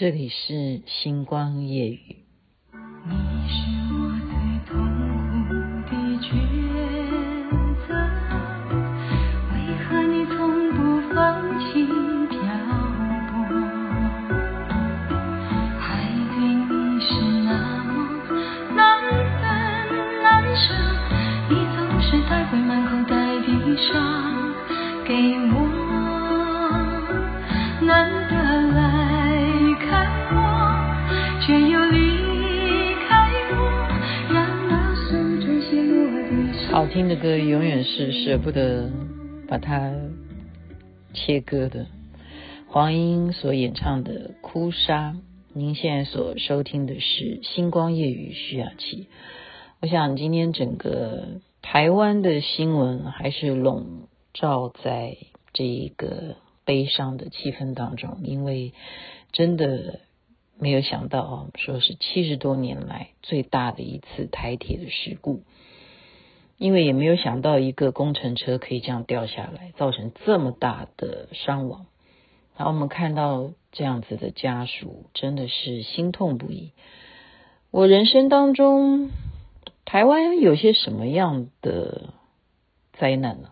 这里是星光夜语。你是我最痛苦的抉择，为何你从不放弃漂泊？爱对你是那么难分难舍，你总是带回满口袋的伤给我。听的歌永远是舍不得把它切割的。黄莺所演唱的《哭砂》，您现在所收听的是《星光夜雨》徐雅琪。我想今天整个台湾的新闻还是笼罩在这一个悲伤的气氛当中，因为真的没有想到，说是七十多年来最大的一次台铁的事故。因为也没有想到一个工程车可以这样掉下来，造成这么大的伤亡。然后我们看到这样子的家属，真的是心痛不已。我人生当中，台湾有些什么样的灾难呢？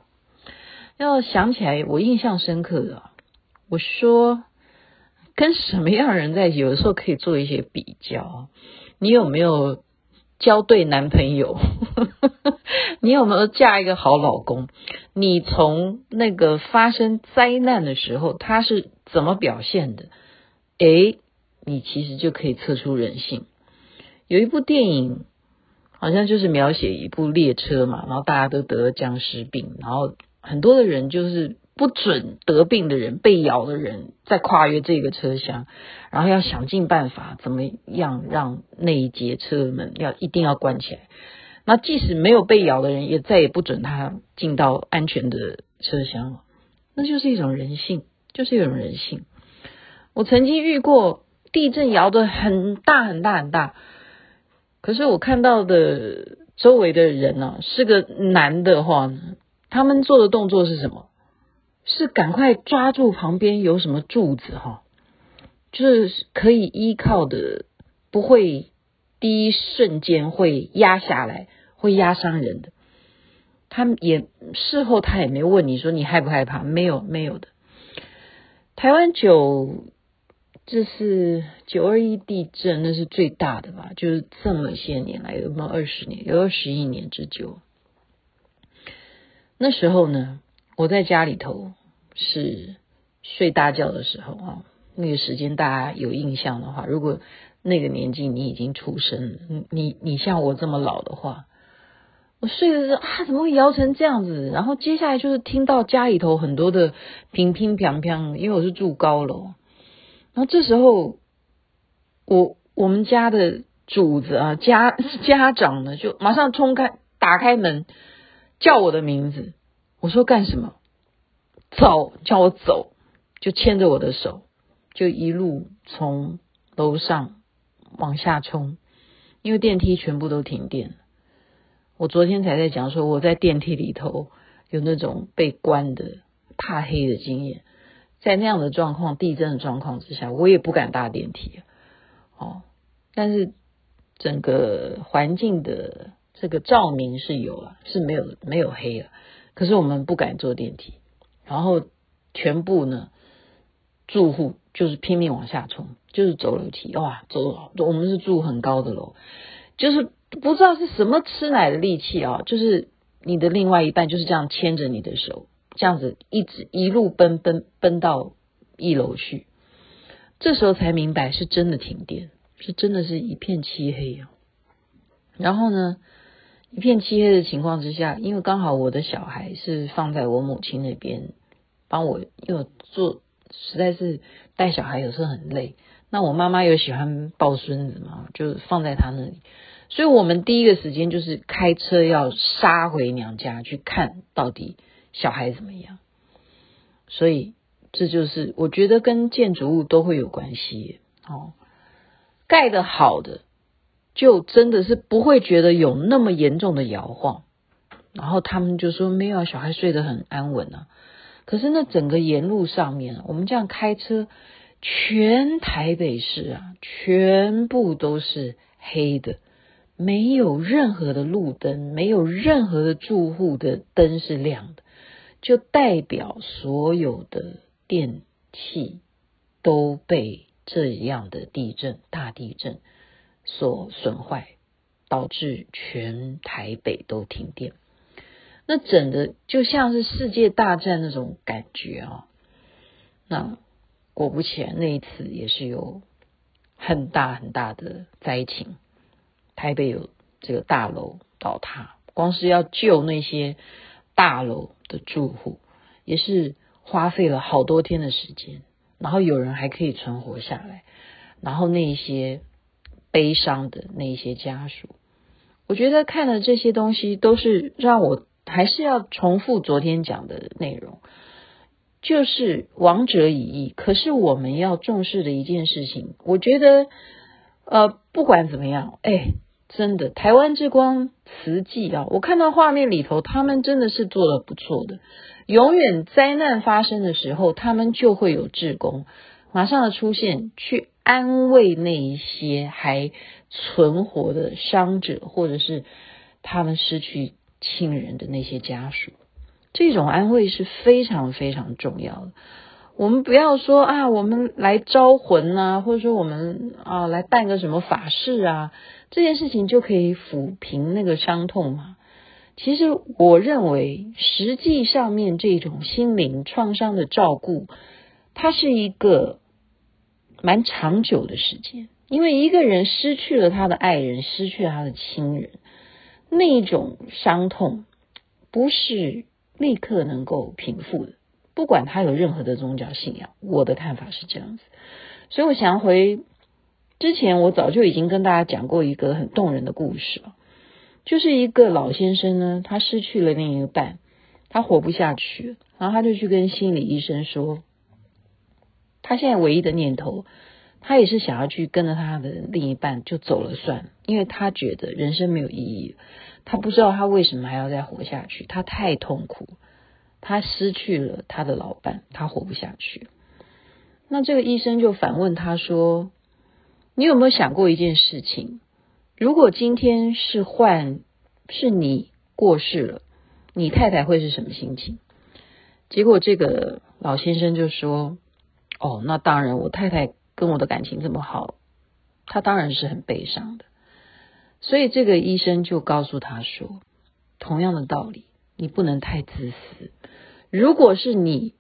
要想起来，我印象深刻的，我说跟什么样人在一起，有的时候可以做一些比较。你有没有？交对男朋友，你有没有嫁一个好老公？你从那个发生灾难的时候，他是怎么表现的？诶，你其实就可以测出人性。有一部电影，好像就是描写一部列车嘛，然后大家都得了僵尸病，然后很多的人就是。不准得病的人、被咬的人再跨越这个车厢，然后要想尽办法怎么样让那一节车门要一定要关起来。那即使没有被咬的人，也再也不准他进到安全的车厢了。那就是一种人性，就是一种人性。我曾经遇过地震摇得很大很大很大，可是我看到的周围的人呢、啊，是个男的话，他们做的动作是什么？是赶快抓住旁边有什么柱子哈，就是可以依靠的，不会第一瞬间会压下来，会压伤人的。他也事后他也没问你说你害不害怕，没有没有的。台湾九，这是九二一地震，那是最大的吧？就是这么些年来有没有二十年？有二十一年之久。那时候呢，我在家里头。是睡大觉的时候啊，那个时间大家有印象的话，如果那个年纪你已经出生了，你你像我这么老的话，我睡的时候啊，怎么会摇成这样子？然后接下来就是听到家里头很多的乒乒乓乓，因为我是住高楼，然后这时候我我们家的主子啊，家家长呢就马上冲开，打开门叫我的名字，我说干什么？走，叫我走，就牵着我的手，就一路从楼上往下冲，因为电梯全部都停电。我昨天才在讲说，我在电梯里头有那种被关的怕黑的经验，在那样的状况、地震的状况之下，我也不敢搭电梯。哦，但是整个环境的这个照明是有啊，是没有没有黑了，可是我们不敢坐电梯。然后全部呢，住户就是拼命往下冲，就是走楼梯，哇，走，我们是住很高的楼，就是不知道是什么吃奶的力气啊，就是你的另外一半就是这样牵着你的手，这样子一直一路奔奔奔到一楼去，这时候才明白是真的停电，是真的是一片漆黑啊。然后呢，一片漆黑的情况之下，因为刚好我的小孩是放在我母亲那边。帮我又做，实在是带小孩有时候很累。那我妈妈又喜欢抱孙子嘛，就放在她那里。所以我们第一个时间就是开车要杀回娘家去看到底小孩怎么样。所以这就是我觉得跟建筑物都会有关系哦。盖得好的，就真的是不会觉得有那么严重的摇晃。然后他们就说没有，小孩睡得很安稳啊。可是那整个沿路上面，我们这样开车，全台北市啊，全部都是黑的，没有任何的路灯，没有任何的住户的灯是亮的，就代表所有的电器都被这样的地震、大地震所损坏，导致全台北都停电。那整的就像是世界大战那种感觉啊！那果不其然，那一次也是有很大很大的灾情，台北有这个大楼倒塌，光是要救那些大楼的住户，也是花费了好多天的时间，然后有人还可以存活下来，然后那些悲伤的那些家属，我觉得看了这些东西都是让我。还是要重复昨天讲的内容，就是亡者已矣。可是我们要重视的一件事情，我觉得，呃，不管怎么样，哎，真的，台湾之光慈济啊，我看到画面里头，他们真的是做得不错的。永远灾难发生的时候，他们就会有志工马上的出现，去安慰那一些还存活的伤者，或者是他们失去。亲人的那些家属，这种安慰是非常非常重要的。我们不要说啊，我们来招魂啊，或者说我们啊来办个什么法事啊，这件事情就可以抚平那个伤痛吗？其实我认为，实际上面这种心灵创伤的照顾，它是一个蛮长久的时间，因为一个人失去了他的爱人，失去了他的亲人。那一种伤痛不是立刻能够平复的，不管他有任何的宗教信仰，我的看法是这样子。所以我想回之前，我早就已经跟大家讲过一个很动人的故事了，就是一个老先生呢，他失去了另一半，他活不下去，然后他就去跟心理医生说，他现在唯一的念头。他也是想要去跟着他的另一半就走了算，因为他觉得人生没有意义，他不知道他为什么还要再活下去，他太痛苦，他失去了他的老伴，他活不下去。那这个医生就反问他说：“你有没有想过一件事情？如果今天是换是你过世了，你太太会是什么心情？”结果这个老先生就说：“哦，那当然，我太太。”跟我的感情这么好，他当然是很悲伤的。所以这个医生就告诉他说：“同样的道理，你不能太自私。如果是你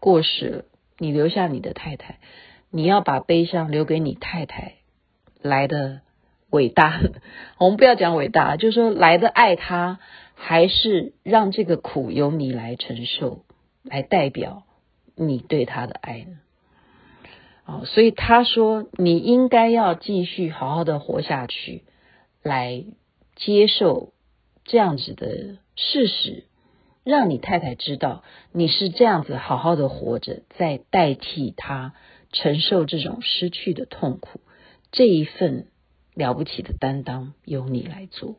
过世了，你留下你的太太，你要把悲伤留给你太太，来的伟大。我们不要讲伟大，就是说来的爱他，还是让这个苦由你来承受，来代表你对他的爱呢？”哦，所以他说，你应该要继续好好的活下去，来接受这样子的事实，让你太太知道你是这样子好好的活着，在代替他承受这种失去的痛苦，这一份了不起的担当由你来做。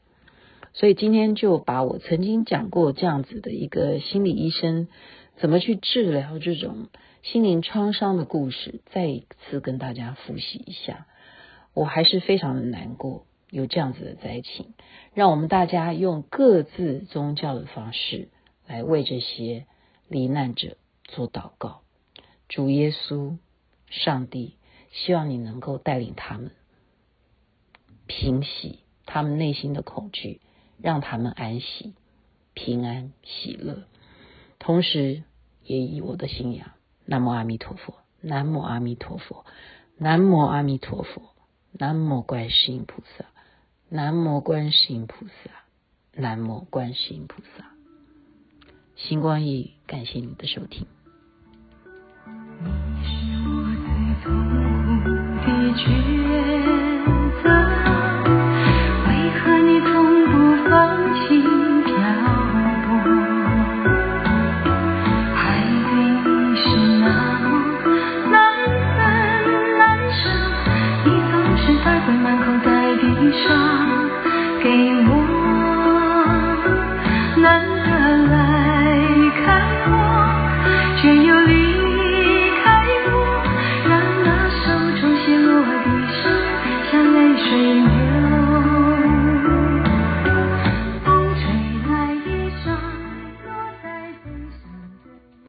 所以今天就把我曾经讲过这样子的一个心理医生怎么去治疗这种。心灵创伤的故事，再一次跟大家复习一下。我还是非常的难过，有这样子的灾情，让我们大家用各自宗教的方式来为这些罹难者做祷告。主耶稣、上帝，希望你能够带领他们平息他们内心的恐惧，让他们安息、平安、喜乐，同时也以我的信仰。南无阿弥陀佛，南无阿弥陀佛，南无阿弥陀佛，南无观世音菩萨，南无观世音菩萨，南无观世音菩萨。星光熠熠，感谢你的收听。你是我的